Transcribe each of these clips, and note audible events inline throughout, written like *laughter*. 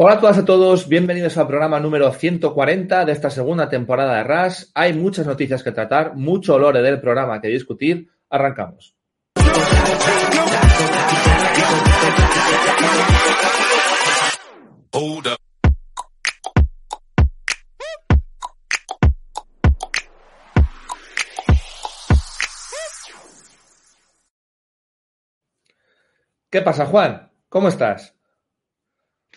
Hola a todas y a todos, bienvenidos al programa número 140 de esta segunda temporada de RAS. Hay muchas noticias que tratar, mucho olor del programa que discutir. Arrancamos. ¿Qué pasa, Juan? ¿Cómo estás?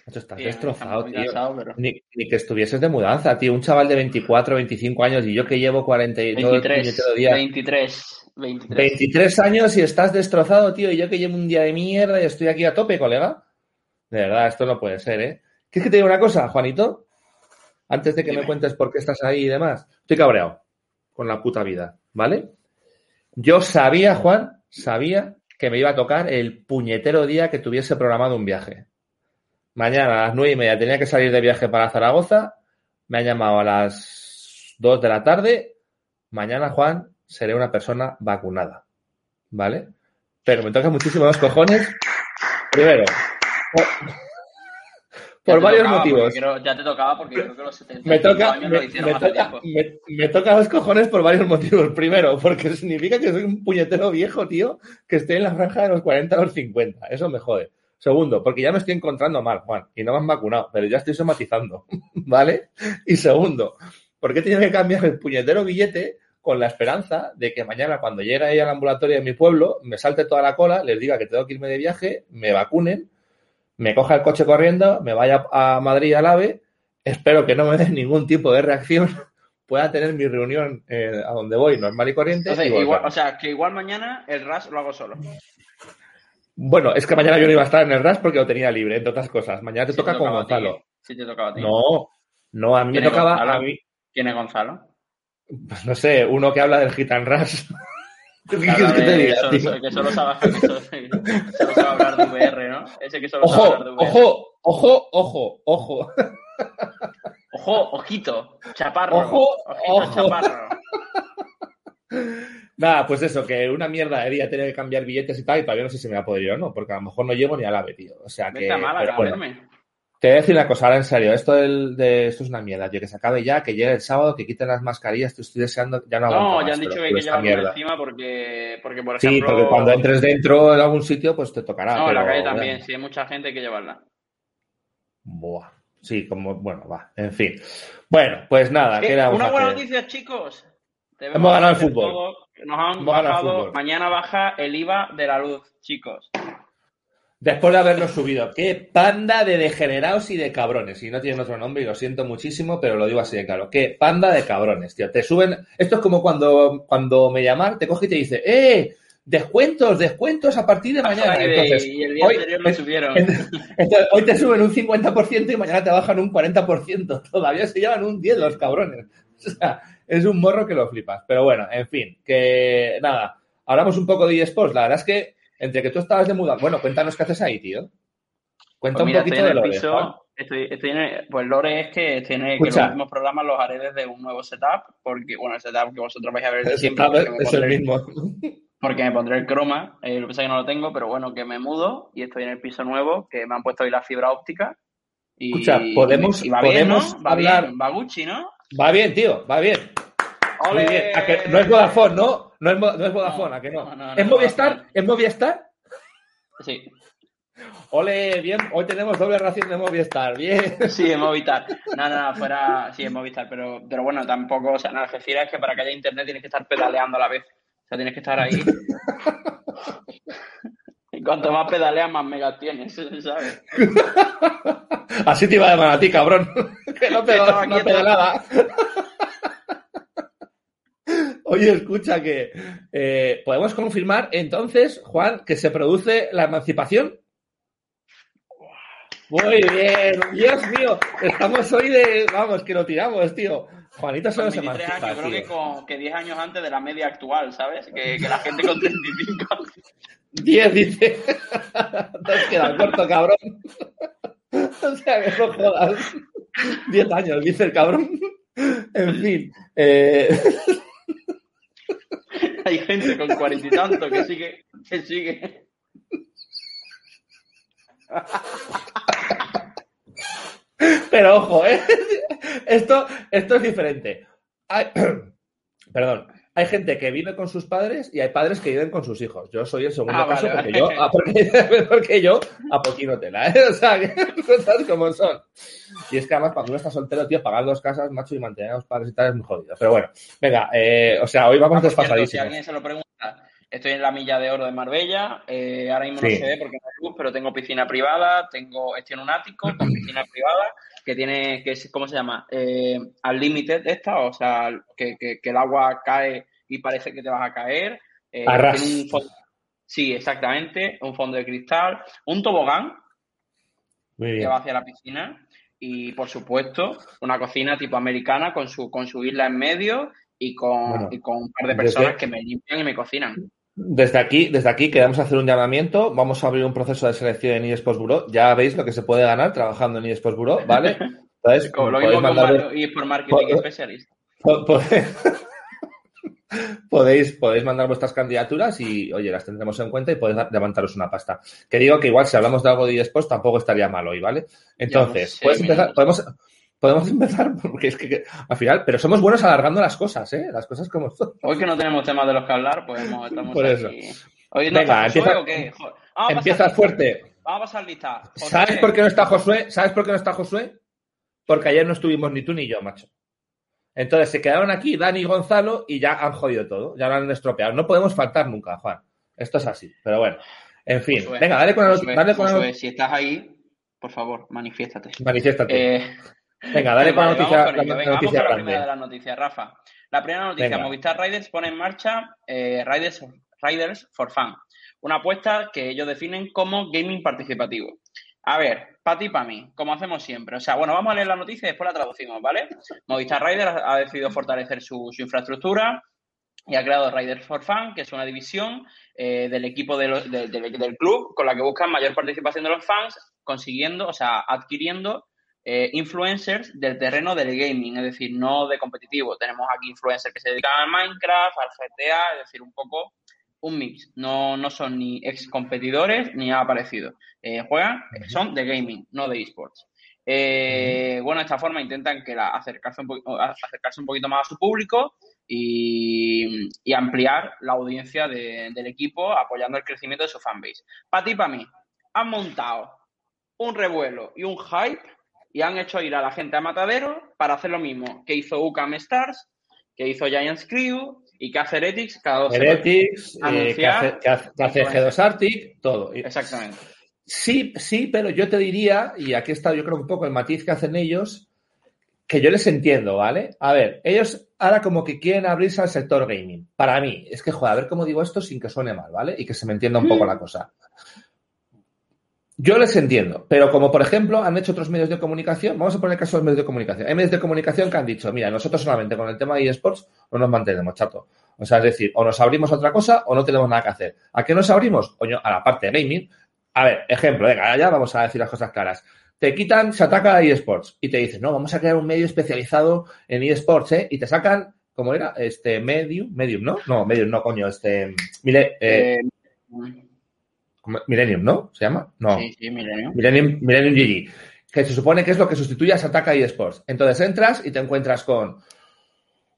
Estás destrozado, tío. ni, que estuvieses de mudanza, tío. Un chaval de 24, 25 años y yo que llevo 40 y 23, 23, 23. 23 años y estás destrozado, tío. Y yo que llevo un día de mierda y estoy aquí a tope, colega. De verdad, esto no puede ser, ¿eh? ¿Quieres que te diga una cosa, Juanito? Antes de que me cuentes por qué estás ahí y demás. Estoy cabreado con la puta vida, ¿vale? Yo sabía, Juan, sabía que me iba a tocar el puñetero día que tuviese programado un viaje. Mañana a las nueve y media tenía que salir de viaje para Zaragoza. Me han llamado a las dos de la tarde. Mañana, Juan, seré una persona vacunada. ¿Vale? Pero me toca muchísimo los cojones. Primero, por, varios motivos. ya te tocaba porque creo que los 70 me toca, me, toca, me, toca los cojones por varios motivos. Primero, porque significa que soy un puñetero viejo, tío, que estoy en la franja de los 40 a los 50. Eso me jode. Segundo, porque ya me estoy encontrando mal, Juan, y no me han vacunado, pero ya estoy somatizando, *laughs* ¿vale? Y segundo, porque he tenido que cambiar el puñetero billete con la esperanza de que mañana cuando llegue ahí al ambulatorio de mi pueblo, me salte toda la cola, les diga que tengo que irme de viaje, me vacunen, me coja el coche corriendo, me vaya a Madrid al AVE, espero que no me den ningún tipo de reacción, *laughs* pueda tener mi reunión eh, a donde voy normal y corriente. o sea, que igual mañana el RAS lo hago solo. Bueno, es que mañana yo no iba a estar en el RAS porque lo tenía libre, entre otras cosas. Mañana te toca con Gonzalo. Sí, te tocaba a ti. No, no, a mí me tocaba a mí. ¿Quién es Gonzalo? Pues no sé, uno que habla del Gitan Ras. *laughs* ¿Qué quieres que te diga? Eso, que solo sabe, que solo, solo sabe hablar de VR, ¿no? Ese que solo ojo, sabe hablar de VR. Ojo, ojo, ojo, ojo. Ojo, ojito, chaparro. Ojo, ojito, ojo. chaparro. *laughs* Nada, pues eso, que una mierda de día tener que cambiar billetes y tal, y todavía no sé si me va a poder ir o no, porque a lo mejor no llego ni al AVE, tío. O sea que. Málaga, bueno, te voy a decir una cosa, ahora en serio, esto, del, de, esto es una mierda, tío, que se acabe ya, que llegue el sábado, que quiten las mascarillas, te estoy deseando, ya no No, ya han dicho que hay que llevarlo encima porque, porque, por ejemplo... Sí, porque cuando entres dentro de algún sitio, pues te tocará. No, en la calle también, si hay mucha gente hay que llevarla. Buah. Sí, como, bueno, va, en fin. Bueno, pues nada, eh, queda Una buena noticia, chicos. Hemos ganado el fútbol. Nos han bajado, mañana baja el IVA de la luz, chicos. Después de haberlo subido. Qué panda de degenerados y de cabrones. Y no tienen otro nombre y lo siento muchísimo, pero lo digo así de claro. Qué panda de cabrones, tío. Te suben. Esto es como cuando, cuando me llaman, te coge y te dice, ¡eh! Descuentos, descuentos a partir de mañana. Entonces, y el día hoy, anterior me subieron. Entonces, hoy te suben un 50% y mañana te bajan un 40%. *laughs* Todavía se llevan un 10 los cabrones. *laughs* O sea, es un morro que lo flipas. Pero bueno, en fin, que nada, hablamos un poco de eSports. La verdad es que entre que tú estabas de muda, bueno, cuéntanos qué haces ahí, tío. Cuenta pues un poquito de Lore. Piso, estoy, estoy en el, pues Lore es que, tiene que los últimos programas los haré desde un nuevo setup, porque, bueno, el setup que vosotros vais a ver el siempre. Es el mismo. Porque me pondré el croma, eh, lo que pasa es que no lo tengo, pero bueno, que me mudo y estoy en el piso nuevo, que me han puesto hoy la fibra óptica. Y, Escucha, podemos, y va podemos bien, ¿no? Va hablar... bien, va Gucci, ¿no? Va bien, tío, va bien. Muy bien. Que no es Vodafone, ¿no? No es, no es Vodafone, ¿a que no? no, no ¿Es Movistar? ¿Es Movistar? Sí. Ole, bien, hoy tenemos doble ración de Movistar, bien. Sí, en Movistar. No, no, no, fuera, sí, en Movistar, pero, pero bueno, tampoco, o sea, no, refiero es que para que haya internet tienes que estar pedaleando a la vez. O sea, tienes que estar ahí. *laughs* y cuanto más pedaleas, más megas tienes, ¿sabes? Así te iba a llamar a ti, cabrón. Que *laughs* no, pedal, no pedalada. Oye, escucha que eh, podemos confirmar entonces, Juan, que se produce la emancipación. Muy bien, Dios mío, estamos hoy de, vamos, que lo tiramos, tío. Juanito solo se emancipa. Yo creo que, con, que 10 años antes de la media actual, ¿sabes? Que, que la gente con 35. 10 dice. *laughs* Te has quedado corto, cabrón. *laughs* o sea, que no jodas. 10 años, dice el cabrón. En fin. Eh... Hay gente con cuarenta y tanto que sigue, que sigue. Pero ojo, ¿eh? esto, esto es diferente. *clears throat* Perdón, hay gente que vive con sus padres y hay padres que viven con sus hijos. Yo soy el segundo Ah, caso vale, porque, vale. yo, ah, porque, *laughs* porque yo a poquino tela, ¿eh? *laughs* O sea, que cosas como son. Y es que además cuando uno está soltero, tío, pagar dos casas, macho, y mantener a los padres y tal es muy jodido. Pero bueno, venga, eh, o sea, hoy vamos Ah, por cierto, si desfasadísimos. alguien se lo pregunta, estoy en la milla de oro de Marbella, eh, ahora mismo Sí. no se ve porque no hay luz, pero tengo piscina privada, tengo, estoy en un ático con piscina privada que tiene, que es, ¿cómo se llama? Eh, Unlimited esta, o sea, que, que- que el agua cae y parece que te vas a caer. Eh, A ras. tiene un fondo- sí, exactamente, un fondo de cristal, un tobogán Muy que va hacia la piscina y, por supuesto, una cocina tipo americana con su, con su isla en medio y con, Bueno, y con un par de personas que me limpian y me cocinan. Desde aquí, desde aquí queremos hacer un llamamiento. Vamos a abrir un proceso de selección en eSports Bureau. Ya veis lo que se puede ganar trabajando en eSports Bureau, ¿vale? *laughs* Entonces, Como lo mismo por marketing po- specialist. po- podéis, *laughs* podéis, podéis mandar vuestras candidaturas y, oye, las tendremos en cuenta y podéis levantaros una pasta. Que digo que igual si hablamos de algo de eSports tampoco estaría mal hoy, ¿ale? Entonces, puedes empezar, podemos, podemos *laughs* empezar, porque es que, que, al final, pero somos buenos alargando las cosas, ¿eh? Las cosas como son. Hoy que no tenemos temas de los que hablar, pues hemos- estamos Por eso. aquí. Hoy no Venga, empieza- o qué? Joder, vamos a Empieza pasar lista. fuerte. Vamos a pasar lista. ¿Sabes por qué no está Josué? ¿Sabes por qué no está Josué? Porque ayer no estuvimos ni tú ni yo, macho. Entonces se quedaron aquí Dani y Gonzalo y ya han jodido todo, ya lo han estropeado. No podemos faltar nunca, Juan. Esto es así, pero bueno. En fin, Josué, venga, dale con Josué, dale con Josué, si estás ahí, por favor, manifiéstate. Manifiéstate. Eh, venga, dale la Vale, noticia, vamos con la. Venga, noticia vamos con la primera de las noticias, Rafa. La primera noticia, Venga. Movistar Riders pone en marcha eh, Riders, Riders for Fun, una apuesta que ellos definen como gaming participativo. A ver, para ti y para mí, como hacemos siempre. O sea, bueno, vamos a leer la noticia y después la traducimos, ¿vale? Movistar Riders ha decidido fortalecer su, su infraestructura y ha creado Riders for Fun, que es una división eh, del equipo de lo- de- de- del club con la que buscan mayor participación de los fans, consiguiendo, o sea, adquiriendo eh, influencers del terreno del gaming, es decir, no de competitivo. Tenemos aquí influencers que se dedican al Minecraft, al GTA, es decir, un poco un mix. No, no son ni ex competidores ni nada parecido. Eh, juegan, son de gaming, no de esports. Eh, Bueno, de esta forma intentan que la, acercarse, un po- acercarse un poquito más a su público y, y ampliar la audiencia de- del equipo apoyando el crecimiento de su fanbase. Para ti y para mí, han montado un revuelo y un hype y han hecho ir a la gente a Matadero para hacer lo mismo que hizo UCAM Stars, que hizo Giants Crew y que hace Heretics cada dos. Heretics, eh, que hace, que hace- que hace G2 Arctic, todo. Exactamente. Sí, sí, pero yo te diría, y aquí está yo creo un poco el matiz que hacen ellos, que yo les entiendo, ¿vale? A ver, ellos ahora como que quieren abrirse al sector gaming. Para mí, es que, joder, a ver cómo digo esto sin que suene mal, ¿vale? Y que se me entienda un poco la cosa. Yo les entiendo, pero como por ejemplo han hecho otros medios de comunicación, vamos a poner el caso de los medios de comunicación. Hay medios de comunicación que han dicho, mira, nosotros solamente con el tema de eSports no nos mantenemos, chato. O sea, es decir, o nos abrimos a otra cosa o no tenemos nada que hacer. ¿A qué nos abrimos? Coño, a la parte de gaming. A ver, ejemplo, venga, ya vamos a decir las cosas claras. Te quitan, se ataca a eSports y te dicen, no, vamos a crear un medio especializado en eSports, ¿eh? Y te sacan, ¿cómo era? Este, Medium, Medium, ¿no? No, Medium, no, coño, este, mire, eh, Eh, Millennium, ¿no? ¿Se llama? No. sí, sí, Milenio. Millennium, Millennium GG, que se supone que es lo que sustituye a Sataka eSports. Entonces entras y te encuentras con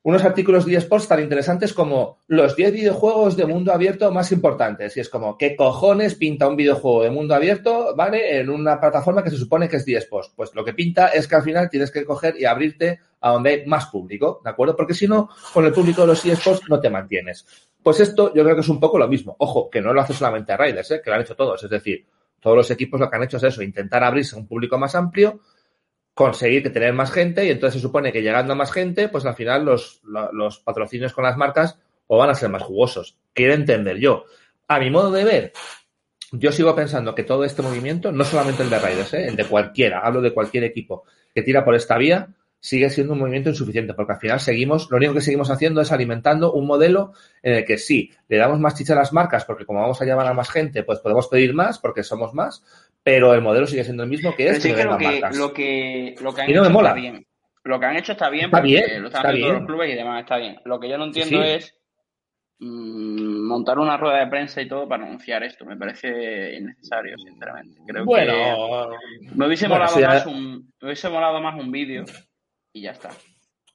unos artículos de eSports tan interesantes como los 10 videojuegos de mundo abierto más importantes. Y es como, ¿qué cojones pinta un videojuego de mundo abierto, ¿vale? En una plataforma que se supone que es eSports. Pues lo que pinta es que al final tienes que coger y abrirte a donde hay más público, ¿de acuerdo? Porque si no, con el público de los eSports no te mantienes. Pues esto yo creo que es un poco lo mismo. Ojo, que no lo hace solamente Raiders, ¿eh? que lo han hecho todos. Es decir, todos los equipos lo que han hecho es eso, intentar abrirse a un público más amplio, conseguir que tener más gente y entonces se supone que llegando a más gente, pues al final los, lo- los patrocinios con las marcas o van a ser más jugosos. Quiero entender yo. A mi modo de ver, yo sigo pensando que todo este movimiento, no solamente el de Raiders, ¿eh? el de cualquiera, hablo de cualquier equipo que tira por esta vía, sigue siendo un movimiento insuficiente, porque al final seguimos, lo único que seguimos haciendo es alimentando un modelo en el que sí, le damos más chicha a las marcas, porque como vamos a llamar a más gente, pues podemos pedir más, porque somos más, pero el modelo sigue siendo el mismo que es sí que lo que, lo que, lo que han Y no me hecho mola. está bien. Lo que han hecho está bien Está porque bien, lo están está haciendo todos bien. los clubes y demás está bien. Lo que yo no entiendo sí. es mm, montar una rueda de prensa y todo para anunciar esto. Me parece innecesario, sinceramente. Creo Bueno, que me hubiese, bueno, molado ya- más un, me hubiese molado más un vídeo y ya está.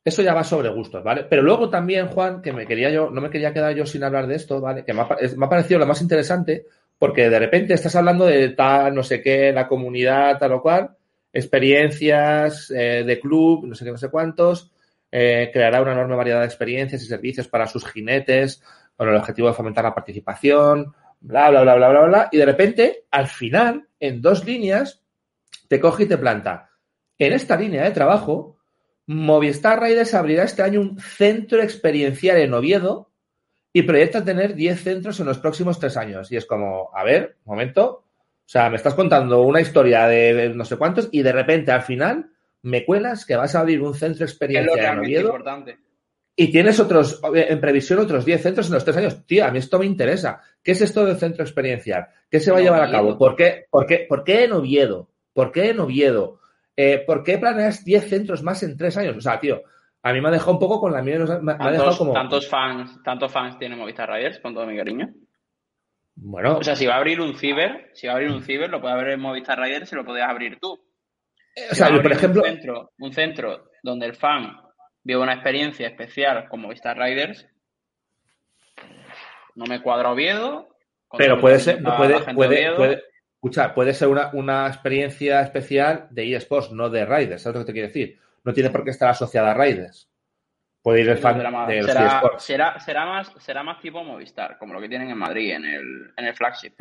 Eso ya va sobre gustos, ¿vale? Pero luego también, Juan, que me quería yo, no me quería quedar yo sin hablar de esto, ¿vale? Que me ha, me ha parecido lo más interesante, porque de repente estás hablando de tal, no sé qué, la comunidad, tal o cual, experiencias eh, de club, no sé qué, no sé cuántos, eh, creará una enorme variedad de experiencias y servicios para sus jinetes, con el objetivo de fomentar la participación, bla, bla, bla, bla, bla, bla. Y de repente, al final, en dos líneas, te coge y te planta. En esta línea de trabajo, Movistar Riders abrirá este año un centro experiencial en Oviedo y proyecta tener 10 centros en los próximos tres años. Y es como, a ver, un momento. O sea, me estás contando una historia de, no sé cuántos y de repente al final me cuelas que vas a abrir un centro experiencial en Oviedo importante. y tienes otros, en previsión, otros 10 centros en los tres años. Tío, a mí esto me interesa. ¿Qué es esto del centro experiencial? ¿Qué se va a llevar a cabo? ¿Por qué, por, qué, ¿Por qué en Oviedo? ¿Por qué en Oviedo? Eh, ¿Por qué planeas 10 centros más en tres años? O sea, tío, a mí me ha dejado un poco con la mía, me ha me ha dejado Tantos, como... tantos fans, tantos fans tiene Movistar Riders, con todo mi cariño. Bueno, O sea, si va a abrir un ciber, si va a abrir un ciber, lo puede abrir en Movistar Riders y lo podías abrir tú. o Si sea, yo, por ejemplo... Un centro, un centro donde el fan vive una experiencia especial con Movistar Riders, no me cuadra Oviedo. Pero puede ser, puede, puede, puede, escucha, puede ser una, una experiencia especial de eSports, no de Riders, ¿sabes lo que te quiero decir? No tiene por qué estar asociada a Riders. Puede ir el fan Será más- de los será, será, será más, será más tipo Movistar, como lo que tienen en Madrid, en el, en el flagship.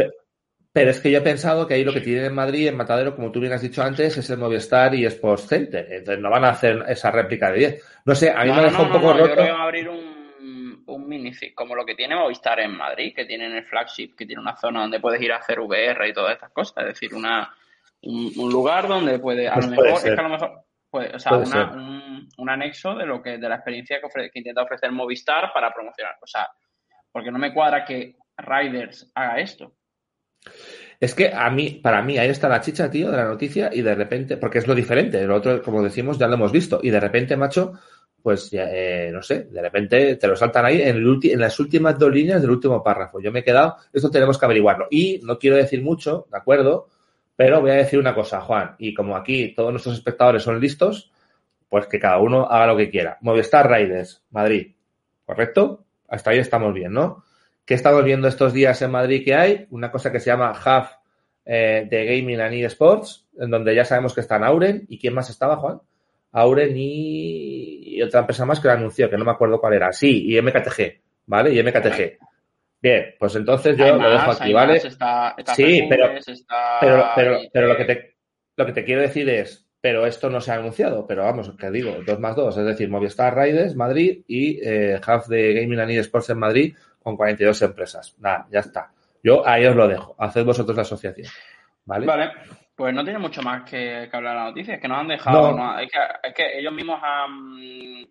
Pero es que yo he pensado que ahí lo que tienen en Madrid, en Matadero, como tú bien has dicho antes, es el Movistar y Sports Center. Entonces no van a hacer esa réplica de 10. No sé, a mí No, me ha no, un poco no, Yo roto. creo que van a abrir un, un minifig, como lo que tiene Movistar en Madrid, que tiene en el flagship, que tiene una zona donde puedes ir a hacer VR y todas estas cosas. Es decir, una, un, un lugar donde puede, a Pues lo mejor, es que a lo mejor, pues, o sea, una- un, un anexo de lo que, de la experiencia que, ofre- que intenta ofrecer Movistar para promocionar. O sea, porque no me cuadra que Riders haga esto. Es que a mí, para mí, ahí está la chicha, tío, de la noticia, y de repente, porque es lo diferente, lo otro, como decimos, ya lo hemos visto, y de repente, macho, pues eh, no sé, de repente te lo saltan ahí en, el en las últimas dos líneas del último párrafo. Yo me he quedado, esto tenemos que averiguarlo. Y no quiero decir mucho, ¿de acuerdo? Pero voy a decir una cosa, Juan, y como aquí todos nuestros espectadores son listos, pues que cada uno haga lo que quiera. Movistar Riders, Madrid, ¿correcto? Hasta ahí estamos bien, ¿no? ¿Qué estamos viendo estos días en Madrid que hay? Una cosa que se llama Hub eh, de Gaming and eSports, en donde ya sabemos que están Auren. ¿Y quién más estaba, Juan? Auren y, y otra empresa más que lo anunció, que no me acuerdo cuál era. Sí, y MKTG, ¿vale? Y MKTG. Bien, pues entonces yo Hay lo dejo aquí, ¿vale? más, está, está Sí, pero- está- Pero, pero, y- pero lo, que te, lo que te quiero decir es, pero esto no se ha anunciado, pero vamos, que digo, dos más dos, es decir, Movistar Riders, Madrid y eh, Hub de Gaming and eSports en Madrid con 42 empresas. Nada, ya está. Yo ahí os lo dejo. Haced vosotros la asociación. ¿Vale? Vale, pues no tiene mucho más que, que hablar la noticia, es que nos han dejado, No. no, es, que, es que ellos mismos han,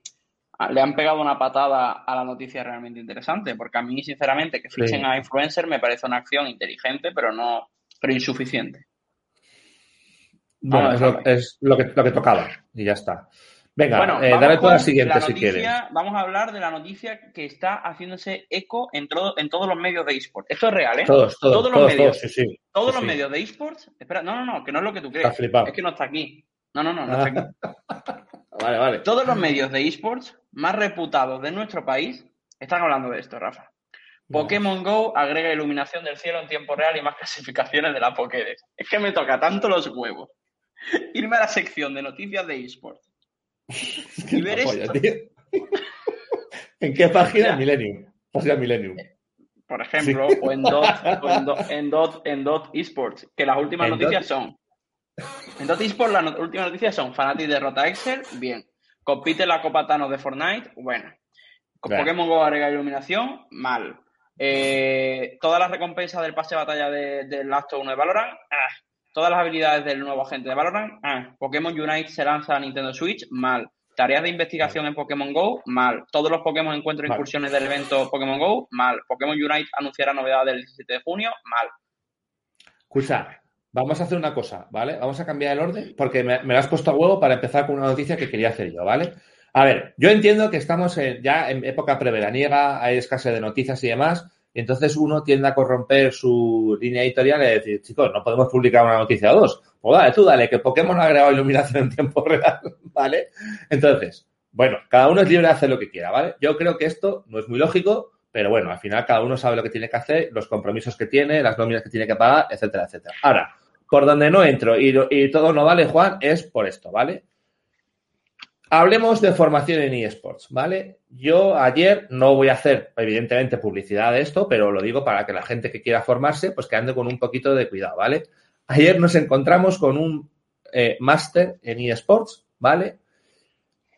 le han pegado una patada a la noticia realmente interesante, porque a mí, sinceramente, que fichen Sí. a influencer me parece una acción inteligente, pero no, pero insuficiente. Bueno, es, lo, es que, lo que tocaba y ya está. Venga, Bueno, eh, dale tú a la siguiente la si quieres. Vamos a hablar de la noticia que está haciéndose eco en, todo, en todos los medios de esports. Esto es real, ¿eh? Todos, todos, todos los todos, medios. todos, sí, sí. Todos Sí, los medios de esports. Espera, no, no, no, que no es lo que tú crees. Es que no está aquí. No, no, no, no está aquí. *laughs* Vale, vale. Todos los medios de esports más reputados de nuestro país están hablando de esto, Rafa. Pokémon Go agrega iluminación del cielo en tiempo real y más *laughs* clasificaciones de la Pokédex. Es que me toca tanto los huevos *laughs* irme a la sección de noticias de *laughs* y ver esto. tío. ¿En qué página? Ya. Millennium. Página Millennium. por ejemplo, o en Dot, o en Dot, en Dot, en Dot Esports, que las últimas ¿En noticias son. En Dot Esports, las últimas noticias son Fnatic derrota a Excel, bien. Compite la Copa Thanos de Fortnite, bueno. Con. Pokémon Go agrega iluminación, mal. Eh, todas las recompensas del pase de batalla de- del acto 1 de Valorant, ah. Todas las habilidades del nuevo agente de Valorant, ah. Pokémon Unite se lanza a Nintendo Switch, mal. Tareas de investigación en Pokémon Go, mal. Todos los Pokémon encuentro e Mal. incursiones del evento Pokémon Go, mal. Pokémon Unite anunciará novedades del 17 de junio, mal. Escucha, vamos a hacer una cosa, ¿vale? Vamos a cambiar el orden porque me, me lo has puesto a huevo para empezar con una noticia que quería hacer yo, ¿vale? A ver, yo entiendo que estamos ya en época preveraniega, hay escasez de noticias y demás, y entonces uno tiende a corromper su línea editorial y decir, chicos, no podemos publicar una noticia o dos. Pues dale, tú dale, que Pokémon ha agregado iluminación en tiempo *laughs* real, ¿vale? Entonces, bueno, cada uno es libre de hacer lo que quiera, ¿vale? Yo creo que esto no es muy lógico, pero bueno, al final cada uno sabe lo que tiene que hacer, los compromisos que tiene, las nóminas que tiene que pagar, etcétera, etcétera. Ahora, por donde no entro y, todo no vale, Juan, es por esto, ¿vale? Hablemos de formación en eSports, ¿vale? Yo ayer no voy a hacer, evidentemente, publicidad de esto, pero lo digo para que la gente que quiera formarse, pues que ande con un poquito de cuidado, ¿vale? Ayer nos encontramos con un eh, máster en eSports, ¿vale?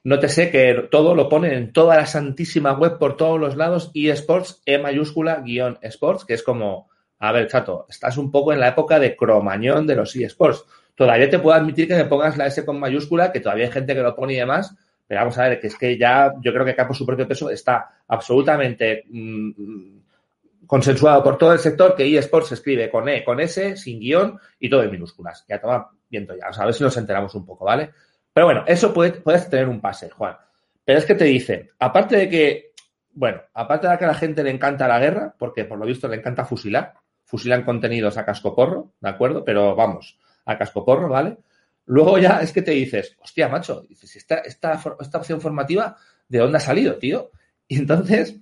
Nótese que todo lo ponen en toda la santísima web por todos los lados, eSports, E mayúscula, guion sports, que es como, a ver, chato, estás un poco en la época de cromañón de los eSports Todavía te puedo admitir que me pongas la S con mayúscula, que todavía hay gente que lo pone y demás, pero vamos a ver, que es que ya yo creo que acá por su propio peso está absolutamente mm, consensuado por todo el sector que eSports se escribe con E, con S, sin guion y todo en minúsculas. Ya toma viento ya, a ver si nos enteramos un poco, ¿vale? Pero bueno, eso puede, puedes tener un pase, Juan. Pero es que te dicen, aparte de que, bueno, aparte de que a la gente le encanta la guerra, porque por lo visto le encanta fusilar, fusilan contenidos a casco porro, ¿de acuerdo? Pero vamos, a cascoporro, ¿vale? Luego ya es que te dices, hostia, macho, dices, esta, esta, esta opción formativa, ¿de dónde ha salido, tío? Y entonces,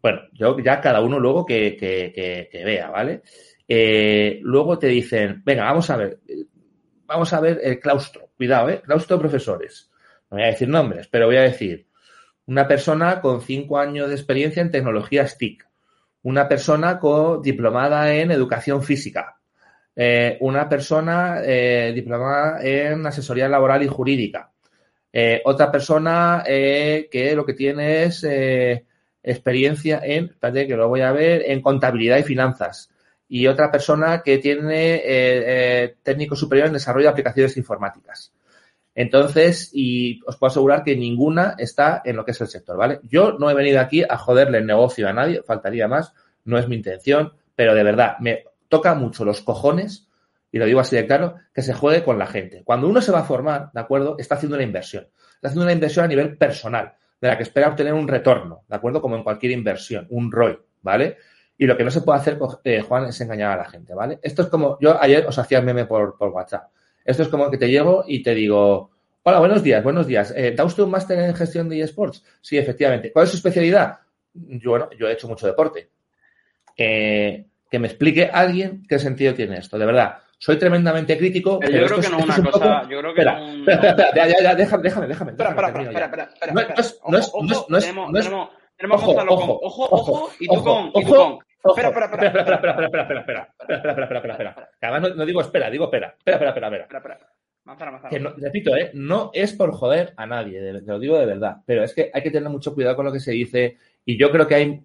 bueno, yo ya cada uno luego que, que, vea, ¿vale? Eh, luego te dicen, venga, vamos a ver, vamos a ver el claustro, cuidado, ¿eh? Claustro de profesores. No voy a decir nombres, pero voy a decir una persona con cinco años de experiencia en tecnologías TIC, una persona con diplomada en educación física, eh, una persona eh, diplomada en asesoría laboral y jurídica. Eh, otra persona que lo que tiene es experiencia en, espérate que lo voy a ver, en contabilidad y finanzas. Y otra persona que tiene técnico superior en desarrollo de aplicaciones informáticas. Entonces, y os puedo asegurar que ninguna está en lo que es el sector, ¿vale? Yo no he venido aquí a joderle el negocio a nadie, faltaría más, no es mi intención, pero de verdad, me, toca mucho los cojones, y lo digo así de claro, que se juegue con la gente. Cuando uno se va a formar, ¿de acuerdo? Está haciendo una inversión. Está haciendo una inversión a nivel personal, de la que espera obtener un retorno, ¿de acuerdo? Como en cualquier inversión, un ROI, ¿vale? Y lo que no se puede hacer, pues, eh, Juan, es engañar a la gente, ¿vale? Esto es como, yo ayer os hacía meme por, por WhatsApp. Esto es como que te llego y te digo, hola, buenos días, buenos días. Eh, ¿Da usted un máster en gestión de eSports? Sí, efectivamente. ¿Cuál es su especialidad? Yo, bueno, yo he hecho mucho deporte. Eh, que me explique alguien qué sentido tiene esto, de verdad. Soy tremendamente crítico. Yo creo que no es una cosa. Yo creo que espera, no. Espera, espera, ya, ya, déjame, déjame, déjame. Espera, espera, espera, espera, espera. No es, no es, no es, no es, tenemos, tenemos, tenemos ojo, ojo, ojo, ojo, y tú con, y tú con. Espera, espera, espera, espera, espera, espera, espera, espera, espera, espera, espera, espera, espera, espera. Que además no, digo espera, digo espera, espera, espera, espera, espera. espera, espera. Manzana, manzana. Que no, repito, ¿eh? no es por joder a nadie, te lo digo de verdad, pero es que hay que tener mucho cuidado con lo que se dice y yo creo que hay,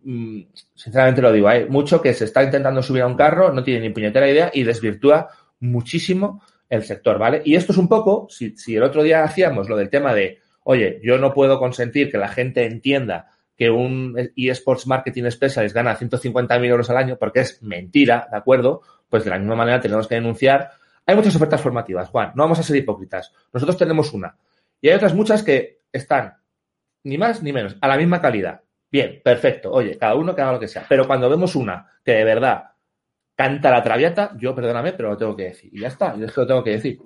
sinceramente lo digo, hay mucho que se está intentando subir a un carro, no tiene ni puñetera idea y desvirtúa muchísimo el sector, ¿vale? Y esto es un poco, si, si el otro día hacíamos lo del tema de, oye, yo no puedo consentir que la gente entienda que un eSports Marketing Specialist gana 150.000 euros al año porque es mentira, ¿de acuerdo? Pues de la misma manera tenemos que denunciar. Hay muchas ofertas formativas, Juan, no vamos a ser hipócritas. Nosotros tenemos una. Y hay otras muchas que están, ni más ni menos, a la misma calidad. Bien, perfecto. Oye, cada uno que haga lo que sea. Pero cuando vemos una que de verdad canta la traviata, yo perdóname, pero lo tengo que decir. Y ya está, yo es que lo tengo que decir.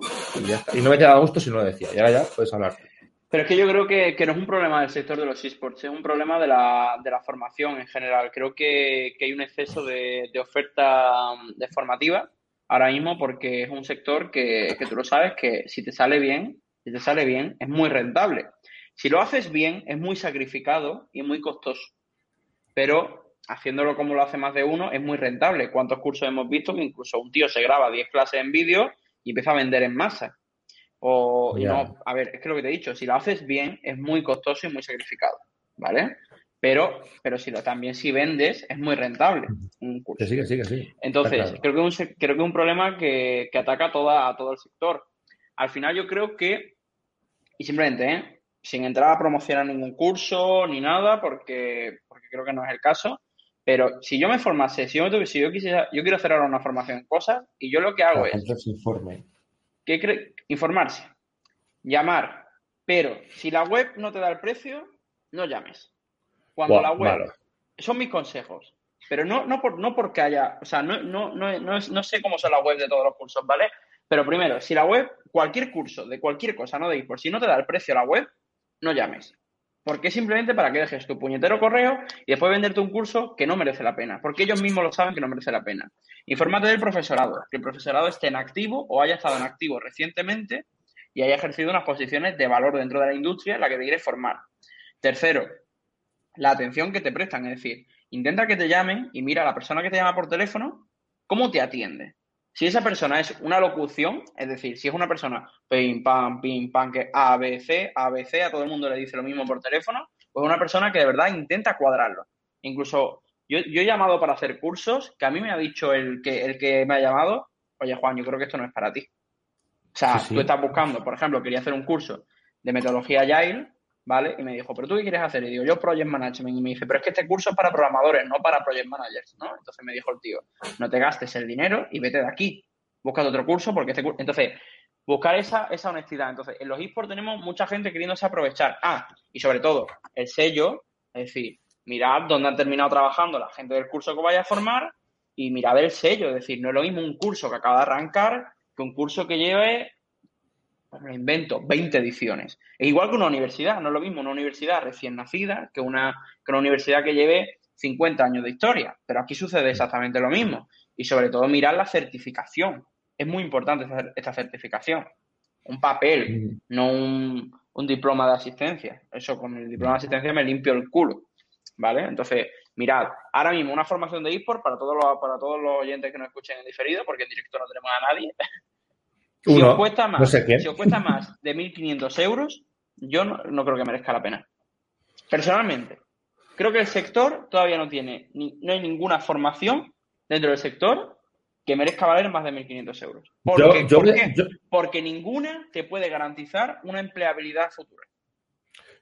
Y, no me quedaba a gusto si no lo decía. Y ahora ya puedes hablar. Pero es que yo creo que, que, no es un problema del sector de los esports, es un problema de la, de la formación en general. Creo que, que hay un exceso de, de, oferta de formativa ahora mismo porque es un sector que, que tú lo sabes que si te sale bien, si te sale bien, es muy rentable. Si lo haces bien, es muy sacrificado y muy costoso. Pero haciéndolo como lo hace más de uno, es muy rentable. ¿Cuántos cursos hemos visto que incluso un tío se graba 10 clases en vídeo y empieza a vender en masa? O, yeah. no, a ver, es que lo que te he dicho, si lo haces bien, es muy costoso y muy sacrificado, ¿vale? Pero, pero si lo, también si vendes, es muy rentable un curso. Sí, sí, sí. Entonces, claro. creo, que un, creo que es un problema que, que ataca a, toda, a todo el sector. Al final yo creo que, y simplemente, ¿eh? sin entrar a promocionar ningún curso ni nada, porque, porque creo que no es el caso. Pero si yo me formase, si yo, me tuve, si yo quisiera, yo quiero hacer ahora una formación en cosas, y yo lo que hago Claro, es informe. ¿Qué cre- informarse, llamar Pero si la web no te da el precio, no llames. Cuando la web... Son mis consejos. Pero no, no, por, no porque haya... O sea, no, no, no, no, sé cómo son las webs de todos los cursos, ¿vale? Pero primero, si la web, cualquier curso, de cualquier cosa, no de por si no te da el precio la web, no llames. Porque simplemente para que dejes tu puñetero correo y después venderte un curso que no merece la pena. Porque ellos mismos lo saben que no merece la pena. Infórmate del profesorado, que el profesorado esté en activo o haya estado en activo recientemente y haya ejercido unas posiciones de valor dentro de la industria en la que te quieres formar. Tercero, la atención que te prestan. Es decir, intenta que te llamen y mira a la persona que te llama por teléfono cómo te atiende. Si esa persona es una locución, es decir, si es una persona pim, pam, pim, pam, que ABC, ABC, a todo el mundo le dice lo mismo por teléfono, pues una persona que de verdad intenta cuadrarlo. Incluso yo, he llamado para hacer cursos que a mí me ha dicho el que, el que me ha llamado, oye Juan, yo creo que esto no es para ti. O sea, tú estás buscando, por ejemplo, quería hacer un curso de metodología Agile ¿vale? Y me dijo, ¿pero tú qué quieres hacer? Y digo, yo Project Management. Y me dice, pero es que este curso es para programadores, no para Project Managers, ¿no? Entonces me dijo el tío, no te gastes el dinero y vete de aquí. Busca otro curso porque este curso... Entonces, buscar esa, esa honestidad. Entonces, en los esports tenemos mucha gente queriéndose aprovechar. Ah, y sobre todo, el sello, es decir, mirad dónde han terminado trabajando la gente del curso que vaya a formar y mirad el sello. Es decir, no es lo mismo un curso que acaba de arrancar que un curso que lleve me invento, 20 ediciones. Es igual que una universidad, no es lo mismo una universidad recién nacida que una, que una universidad que lleve 50 años de historia, pero aquí sucede exactamente lo mismo. Y sobre todo mirar la certificación. Es muy importante esta certificación. Un papel, mm. no un, un diploma de asistencia. Eso con el diploma de asistencia me limpio el culo. ¿Vale? Entonces, mirad, ahora mismo una formación de eSport para todos los, para todos los oyentes que nos escuchen en diferido, porque en directo no tenemos a nadie. Si, os cuesta más, si os cuesta más de 1.500 euros, yo no, creo que merezca la pena. Personalmente, creo que el sector todavía no tiene, no hay ninguna formación dentro del sector que merezca valer más de 1.500 euros. ¿Por qué? Porque ninguna te puede garantizar una empleabilidad futura.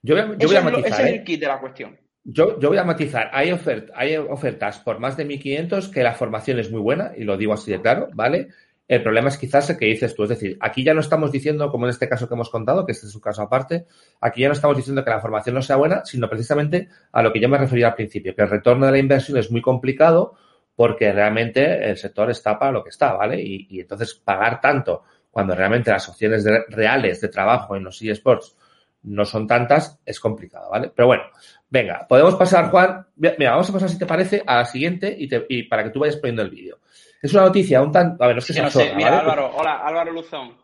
Yo voy a, matizar. Ese es el ¿eh? kit de la cuestión. Yo, yo voy a matizar. Hay, hay ofertas por más de 1.500 que la formación es muy buena, y lo digo así de claro, ¿vale? El problema es quizás el que dices tú, es decir, aquí ya no estamos diciendo, como en este caso que hemos contado, que este es su caso aparte, aquí ya no estamos diciendo que la formación no sea buena, sino precisamente a lo que yo me refería al principio, que el retorno de la inversión es muy complicado porque realmente el sector está para lo que está, ¿vale? Y, entonces pagar tanto cuando realmente las opciones reales de trabajo en los eSports no son tantas, es complicado, ¿vale? Pero bueno, venga, podemos pasar, Juan, mira, vamos a pasar, si te parece, a la siguiente y, y para que tú vayas poniendo el vídeo. Es una noticia un tanto. A ver, no sé si Mira, Álvaro, hola, Álvaro Luzón.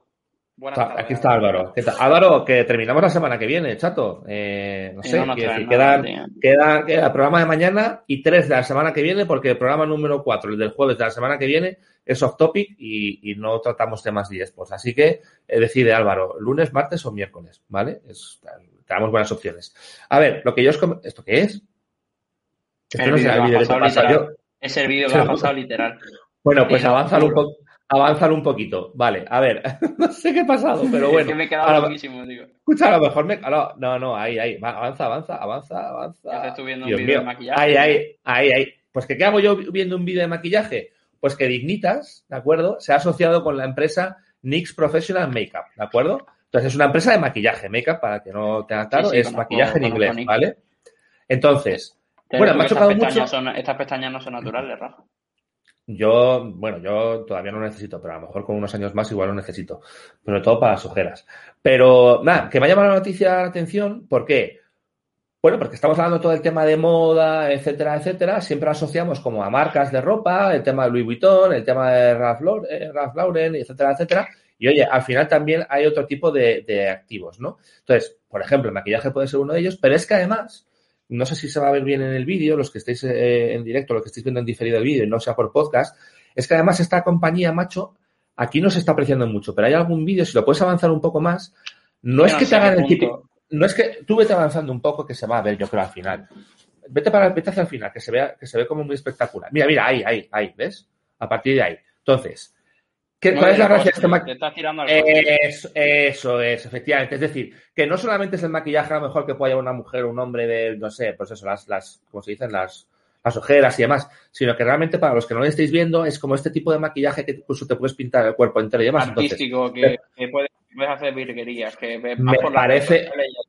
Buenas tardes. Aquí está Álvaro. ¿Qué tal? Álvaro, que terminamos la semana que viene, chato. Eh, no sé, quedan, queda, el programa de mañana y tres de la semana que viene, porque el programa número cuatro, el del jueves de la semana que viene, es off topic y, no tratamos temas 10. Pues así que eh, decide Álvaro, lunes, martes o miércoles, ¿vale? Es, tenemos buenas opciones. A ver, lo que yo os ¿Esto qué es? Esto no será el vídeo que te pasa yo. Es el vídeo que ha pasado literal. *laughs* Bueno, pues avánzalo un, poco, un poquito. Vale, a ver, *laughs* no sé qué ha pasado, *laughs* pero bueno. Es que me he quedado loquísimo, digo. Escucha, a lo mejor me. No, no, ahí, ahí. avanza, avanza, avanza, avanza. Ya te estoy viendo un vídeo de maquillaje. Ahí, ahí, ahí, ahí. Pues ¿qué hago yo viendo un vídeo de maquillaje? Pues que Dignitas, ¿de acuerdo? Se ha asociado con la empresa NYX Professional Makeup, ¿de acuerdo? Entonces es una empresa de maquillaje, makeup, para que no tenga claro, es maquillaje en inglés, ¿vale? Entonces, bueno, me ha chocado mucho. estas pestañas no son naturales, Rafa. Yo, bueno, yo todavía no lo necesito, pero a lo mejor con unos años más igual lo necesito. Sobre todo para las ojeras. Pero, nada, que me ha llamado la noticia la atención. ¿Por qué? Bueno, porque estamos hablando todo el tema de moda, etcétera, etcétera. Siempre asociamos como a marcas de ropa, el tema de Louis Vuitton, el tema de Ralph Lauren, etcétera, etcétera. Y oye, al final también hay otro tipo de, de activos, ¿no? Entonces, por ejemplo, el maquillaje puede ser uno de ellos, pero es que además no sé si se va a ver bien en el vídeo, los que estéis eh, en directo, los que estéis viendo en diferido el vídeo y no sea por podcast, es que además esta compañía, macho, aquí no se está apreciando mucho, pero hay algún vídeo, si lo puedes avanzar un poco más, no es que te hagan el tipo, no es que tú vete avanzando un poco que se va a ver, yo creo, al final. Vete para vete hacia el final, que se vea, que se ve como muy espectacular. Mira, mira, ahí, ahí, ahí, ¿ves? A partir de ahí. Entonces, ¿Cuál es la gracia de este maquillaje? Eso, es, efectivamente. Es decir, que no solamente es el maquillaje a lo mejor que pueda llevar una mujer o un hombre de, no sé, pues eso, las, las, como se dicen, las, las ojeras y demás, sino que realmente para los que no lo estéis viendo es como este tipo de maquillaje que incluso te puedes pintar el cuerpo entero y demás. Artístico, que, puede puedes hacer virguerías, que me parece...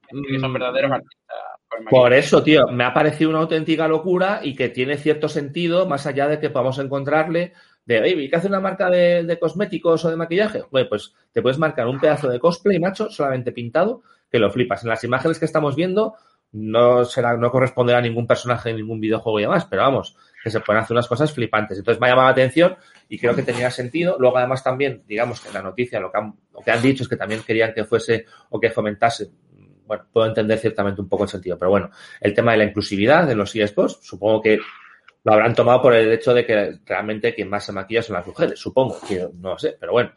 que son verdaderos mm, artistas. Por eso, tío, me ha parecido una auténtica locura y que tiene cierto sentido, más allá de que podamos encontrarle de, oye, ¿qué hace una marca de, cosméticos o de maquillaje? Pues te puedes marcar un pedazo de cosplay, macho, solamente pintado, que lo flipas. En las imágenes que estamos viendo no será, no corresponderá a ningún personaje en ningún videojuego y demás, pero vamos, que se pueden hacer unas cosas flipantes. Entonces me ha llamado la atención y creo que tenía sentido. Luego, además, también, digamos que en la noticia lo que han, lo que han dicho es que también querían que fuese o que fomentase bueno, puedo entender ciertamente un poco el sentido, pero bueno, el tema de la inclusividad de los eSports, supongo que lo habrán tomado por el hecho de que realmente quien más se maquilla son las mujeres, supongo, que no lo sé, pero bueno.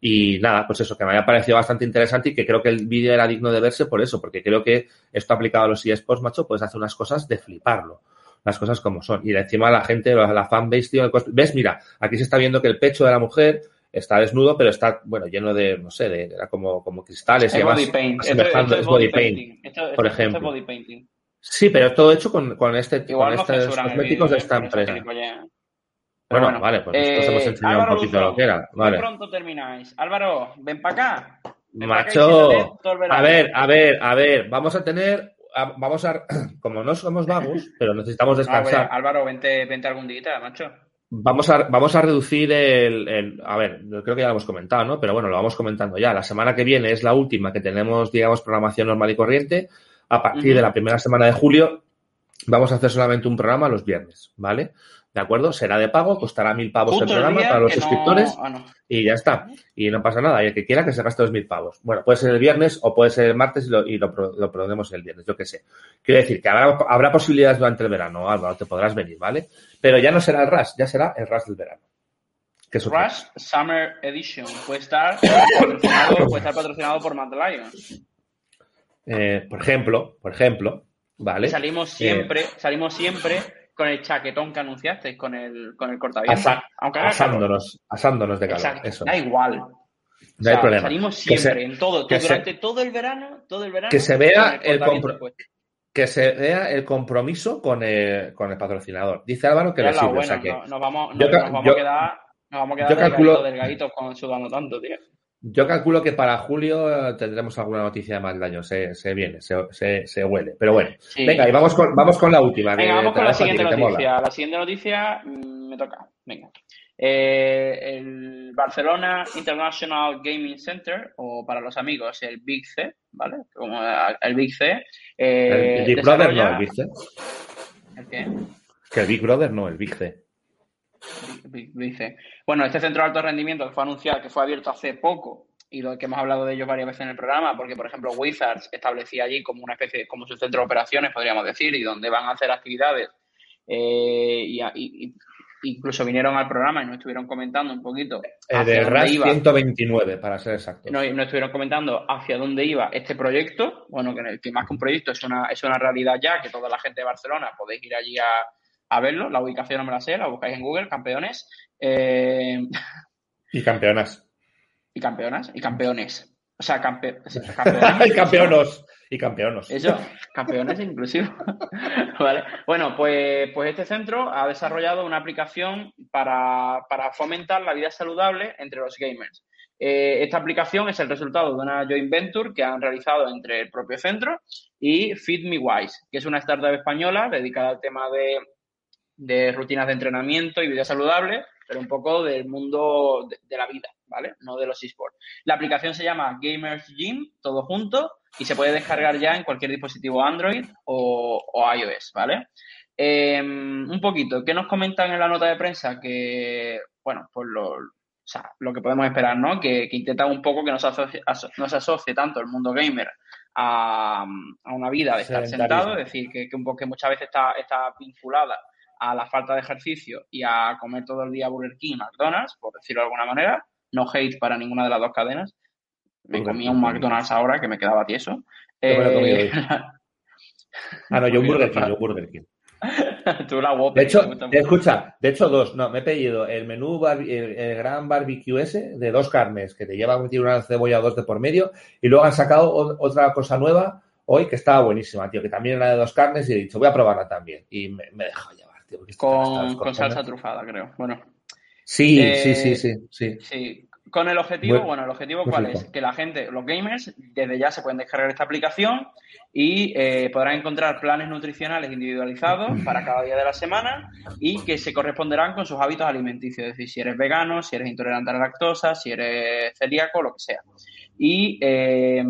Y nada, pues eso, que me había parecido bastante interesante y que creo que el vídeo era digno de verse por eso, porque creo que esto aplicado a los eSports, macho, puedes hacer unas cosas de fliparlo. Las cosas como son. Y de encima la gente, la fanbase, tío, ves, mira, aquí se está viendo que el pecho de la mujer está desnudo, pero está, bueno, lleno de, no sé, de, como, como cristales y demás. Body paint. es body paint, por ejemplo. Sí, pero todo hecho con, con este, con estos cosméticos de esta empresa. Bueno, vale, pues nosotros hemos enseñado un poquito lo que era. Vale. pronto termináis. Álvaro, ven para acá. Macho, a ver, a ver, a ver, vamos a tener, vamos a, *clears throat* como no somos vagos, *laughs* pero necesitamos descansar. Álvaro, vente, vente algún día, macho. Vamos a, vamos a reducir el, A ver, creo que ya lo hemos comentado, ¿no? Pero bueno, lo vamos comentando ya. La semana que viene es la última que tenemos, digamos, programación normal y corriente. A partir de la primera semana de julio vamos a hacer solamente un programa los viernes, ¿vale? ¿De acuerdo? Será de pago, costará mil pavos el programa para los suscriptores ah, y ya está. Y no pasa nada. Y el que quiera que se gaste los mil pavos. Bueno, puede ser el viernes o puede ser el martes y lo, y el viernes, yo qué sé. Quiero decir que habrá, habrá posibilidades durante el verano, Álvaro, te podrás venir, ¿vale? Pero ya no será el Rush, ya será el Rush del verano. Rush Summer Edition puede estar *coughs* patrocinado, puede estar patrocinado por Lions. Eh, por ejemplo, por ejemplo, ¿vale? salimos eh, siempre, salimos siempre con el chaquetón que anunciaste, con el, con el cortavientos. asándonos, asándonos de calor. Eso. Da igual. No hay problema. Salimos siempre, en todo, durante todo el verano, todo el verano. Que se vea el, que se vea el compromiso con el, con el patrocinador. Dice Álvaro que le sirve. o sea que, nos vamos, nos, vamos a quedar, nos vamos a quedar delgaditos con, sudando tanto, tío. Yo calculo que para julio tendremos alguna noticia de más daño, se, se viene, se, se, huele. Pero bueno, venga, y vamos con, vamos con la última. Venga, vamos con la siguiente noticia. La siguiente noticia mm, me toca. Venga. Eh, el Barcelona International Gaming Center, o para los amigos, el Big C, ¿vale? Como el Big C. Eh, el Big Brother no, el Big C. ¿El qué? Que el Big Brother no, el Big C. Dice. Bueno, este centro de alto rendimiento que fue anunciado, que fue abierto hace poco y lo que hemos hablado de ello varias veces en el programa, porque por ejemplo Wizards establecía allí como una especie, como su centro de operaciones, podríamos decir, y donde van a hacer actividades eh, y, incluso vinieron al programa y nos estuvieron comentando un poquito. Eh, de RAS 129, para ser exacto. Nos, estuvieron comentando hacia dónde iba este proyecto. Bueno, que, que, más que un proyecto es una, es una realidad ya, que toda la gente de Barcelona podéis ir allí a, a verlo. La ubicación no me la sé, la buscáis en Google, campeones. Eh, *laughs* y campeonas. Y campeonas, y campeones. O sea, campe... *laughs* y campeonos. Y campeonos. Eso, campeones inclusive. *laughs* vale. Bueno, pues, pues este centro ha desarrollado una aplicación para, fomentar la vida saludable entre los gamers. Eh, esta aplicación es el resultado de una joint venture que han realizado entre el propio centro y Feed Me Wise, que es una startup española dedicada al tema de de rutinas de entrenamiento y vida saludable, pero un poco del mundo de, la vida, ¿vale? No de los esports. La aplicación se llama Gamers Gym, todo junto, y se puede descargar ya en cualquier dispositivo Android o, iOS, ¿vale? Em, un poquito, ¿qué nos comentan en la nota de prensa? Que, bueno, pues lo, lo que podemos esperar, ¿no? Que, que intentan un poco que no se asocie, tanto el mundo gamer a, una vida de estar sentado, es decir, que, que, un poco, que muchas veces está, está vinculada a la falta de ejercicio y a comer todo el día Burger King y McDonald's, por decirlo de alguna manera. No hate para ninguna de las dos cadenas. Me comía un McDonald's ahora que me quedaba tieso. Eh... *laughs* ah, no, yo un Burger King, yo Burger King. Tú la De hecho, escucha, de hecho dos, no, me he pedido el menú, el, gran barbecue ese de dos carnes, que te lleva una cebolla o dos de por medio, y luego han sacado otra cosa nueva hoy que estaba buenísima, tío, que también era de dos carnes y he dicho, voy a probarla también. Y me, me he ya con, salsa trufada, creo. Bueno. Sí, sí, sí, sí, sí. Sí, Con el objetivo, bueno, el objetivo cuál es? Que la gente, los gamers, desde ya se pueden descargar esta aplicación y eh, podrán encontrar planes nutricionales individualizados *laughs* para cada día de la semana y que se corresponderán con sus hábitos alimenticios. Es decir, si eres vegano, si eres intolerante a la lactosa, si eres celíaco, lo que sea. Y eh,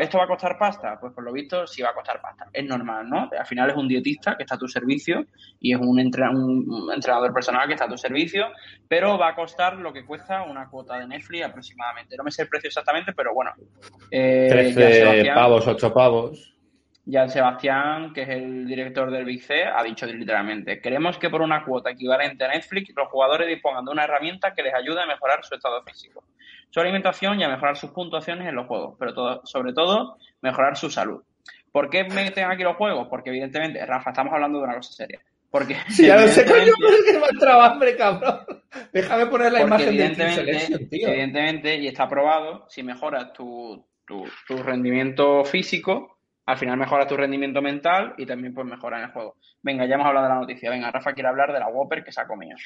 ¿esto va a costar pasta? Pues por lo visto sí va a costar pasta. Es normal, ¿no? Al final es un dietista que está a tu servicio y es un, entrenador personal que está a tu servicio, pero va a costar lo que cuesta una cuota de Netflix aproximadamente. No me sé el precio exactamente, pero bueno. Eh, 13 pavos, 8 pavos. Jan Sebastián, que es el director del Big C, ha dicho literalmente, queremos que por una cuota equivalente a Netflix los jugadores dispongan de una herramienta que les ayude a mejorar su estado físico, su alimentación y a mejorar sus puntuaciones en los juegos, pero todo, sobre todo mejorar su salud. ¿Por qué meten aquí los juegos? Porque evidentemente, Rafa, estamos hablando de una cosa seria. Porque sí, ya lo sé, coño, es que me ha entrado hambre, cabrón. Déjame poner la imagen evidentemente, de tío. Evidentemente, y está probado, si mejoras tu, tu, tu rendimiento físico, al final mejora tu rendimiento mental y también pues mejora en el juego. Venga, ya hemos hablado de la noticia. Venga, Rafa quiere hablar de la Whopper que se ha comido.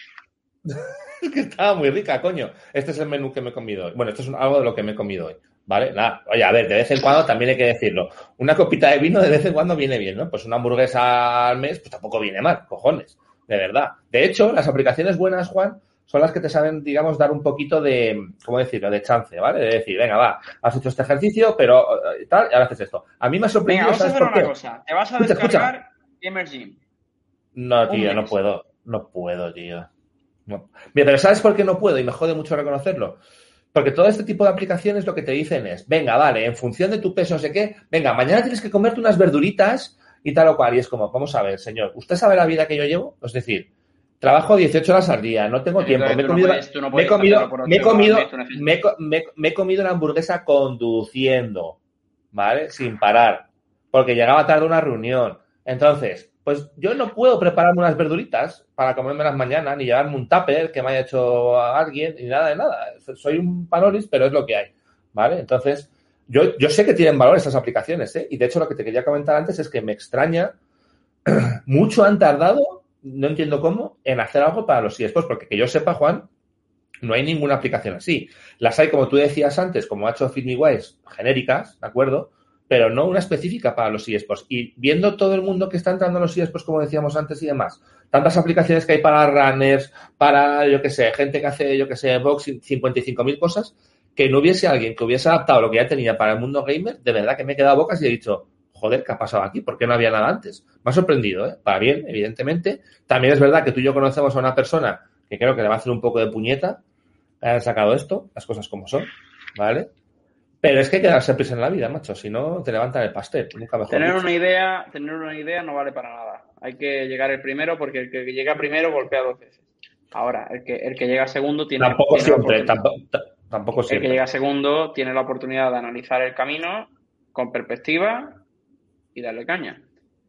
*laughs* que estaba muy rica, coño. Este es el menú que me he comido hoy. Bueno, esto es algo de lo que me he comido hoy. ¿Vale? Nada, oye, a ver, de vez en cuando también hay que decirlo. Una copita de vino de vez en cuando viene bien, ¿no? Pues una hamburguesa al mes, pues tampoco viene mal, cojones. De verdad. De hecho, las aplicaciones buenas, Juan, son las que te saben, digamos, dar un poquito de, ¿cómo decirlo?, de chance, ¿vale? De decir, venga, va, has hecho este ejercicio, pero eh, tal, y ahora haces esto. A mí me ha sorprendido, venga, vamos a hacer una cosa. Te vas a descargar Gamer Gym. No, tío, no puedo. No puedo, tío. Mira, pero ¿sabes por qué no puedo? Y me jode mucho reconocerlo. Porque todo este tipo de aplicaciones lo que te dicen es, venga, vale, en función de tu peso, no sé qué, venga, mañana tienes que comerte unas verduritas y tal o cual. Y es como, vamos a ver, señor, ¿usted sabe la vida que yo llevo? Es decir, Trabajo 18 horas al día, no tengo tiempo. Me he comido, me he comido, me he comido, me he comido una hamburguesa conduciendo, ¿vale? Sin parar, porque llegaba tarde a una reunión. Entonces, pues yo no puedo prepararme unas verduritas para comerme las mañanas, ni llevarme un tupper que me haya hecho alguien, ni nada de nada. Soy un panolis, pero es lo que hay, ¿vale? Entonces, yo, yo sé que tienen valor esas aplicaciones, ¿eh? Y de hecho lo que te quería comentar antes es que me extraña, *clears throat* mucho han tardado no entiendo cómo, en hacer algo para los eSports, porque que yo sepa, Juan, no hay ninguna aplicación así. Las hay, como tú decías antes, como ha hecho FitMeWise, genéricas, ¿de acuerdo? Pero no una específica para los eSports. Y viendo todo el mundo que está entrando en los eSports, como decíamos antes y demás, tantas aplicaciones que hay para runners, para, yo qué sé, gente que hace, yo qué sé, boxing, 55.000 cosas, que no hubiese alguien que hubiese adaptado lo que ya tenía para el mundo gamer, de verdad que me he quedado bocas y he dicho, joder, ¿qué ha pasado aquí? ¿Por qué no había nada antes? Me ha sorprendido, ¿eh? Para bien, evidentemente. También es verdad que tú y yo conocemos a una persona que creo que le va a hacer un poco de puñeta, han sacado esto, las cosas como son, ¿vale? Pero es que hay que darse prisa en la vida, macho, si no te levantan el pastel, nunca mejor. Tener una idea, tener una idea no vale para nada. Hay que llegar el primero porque el que llega primero golpea dos veces. Ahora, el que, el que llega segundo tiene Tampoco siempre, tampoco, tampoco siempre. El que llega segundo tiene la oportunidad de analizar el camino con perspectiva y darle caña.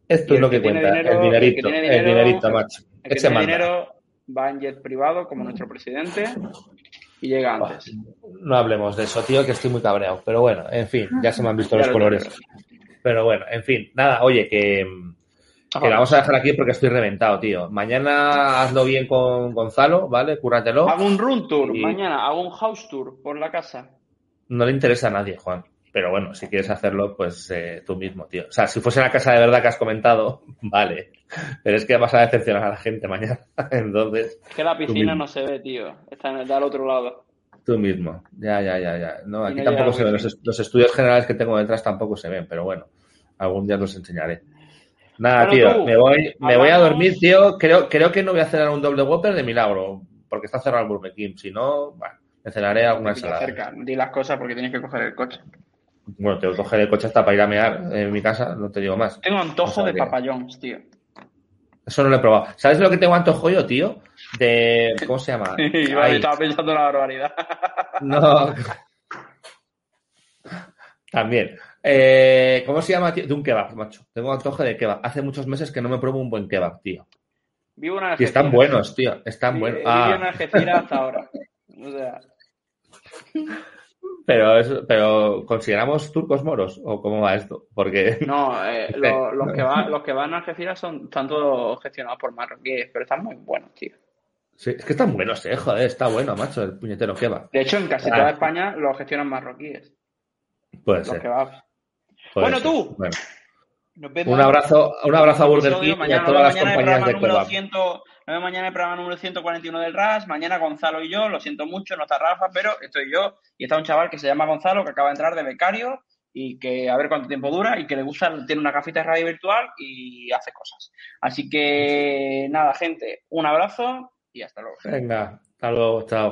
Esto es lo que, cuenta, el dinerito, el, dinerito, macho. El que tiene dinero va en jet privado, como nuestro presidente, y llega antes. No hablemos de eso, tío, que estoy muy cabreado. Pero bueno, en fin, ya se me han visto *laughs* los colores. Pero bueno, en fin, nada, oye, que, que la vamos a dejar aquí porque estoy reventado, tío. Mañana hazlo bien con Gonzalo, ¿vale? Cúratelo. Hago un room tour, mañana hago un house tour por la casa. No le interesa a nadie, Juan. Pero bueno, si quieres hacerlo, pues eh, tú mismo, tío. O sea, si fuese la casa de verdad que has comentado, *laughs* vale. Pero es que vas a decepcionar a la gente *laughs* mañana. Entonces. Es que la piscina no se ve, tío. Está en el, al otro lado. Tú mismo. Ya, ya, ya, ya. No, aquí tampoco se ven. Los, estudios generales que tengo detrás tampoco se ven, pero bueno, algún día los enseñaré. Nada, tío, me voy, me voy a dormir, tío. Creo, creo que no voy a hacer un doble Whopper de milagro, porque está cerrado el Burger King. Si no, bueno, me cenaré alguna ensalada. Cerca. Di las cosas porque tienes que coger el coche. Bueno, tengo que coger el coche hasta para ir a mear en mi casa, no te digo más. Tengo antojo de papayons, tío. Eso no lo he probado. ¿Sabes lo que tengo antojo yo, tío? De. ¿Cómo se llama? *laughs* estaba pensando la barbaridad. *laughs* no. También. Eh, ¿Cómo se llama, tío? De un kebab, macho. Tengo antojo de kebab. Hace muchos meses que no me pruebo un buen kebab, tío. Vivo en Y están buenos, tío. Están buenos. Vivo ah. en Algeciras hasta ahora. O sea. *laughs* Pero, pero ¿consideramos turcos moros o cómo va esto? Porque *laughs* no, eh, *laughs* los, que van, los que van a Algeciras son tanto gestionados por marroquíes, pero están muy buenos, tío. Sí, es que están buenos, eh, joder, está bueno, macho, el puñetero kebab. De hecho, en casi Ah. toda España lo gestionan marroquíes. Puede Los ser. kebabs. puede Bueno, ser. tú. Bueno, Nos vemos. un abrazo, un abrazo a Burger. King y a todas las compañías de kebab. 100. Nos vemos mañana en el programa número 141 del RAS. Mañana Gonzalo y yo. Lo siento mucho, no está Rafa, pero estoy yo. Y está un chaval que se llama Gonzalo, que acaba de entrar de becario y que a ver cuánto tiempo dura y que le gusta, tiene una cafita de radio virtual y hace cosas. Así que nada, gente, un abrazo y hasta luego. Venga, hasta luego, chao.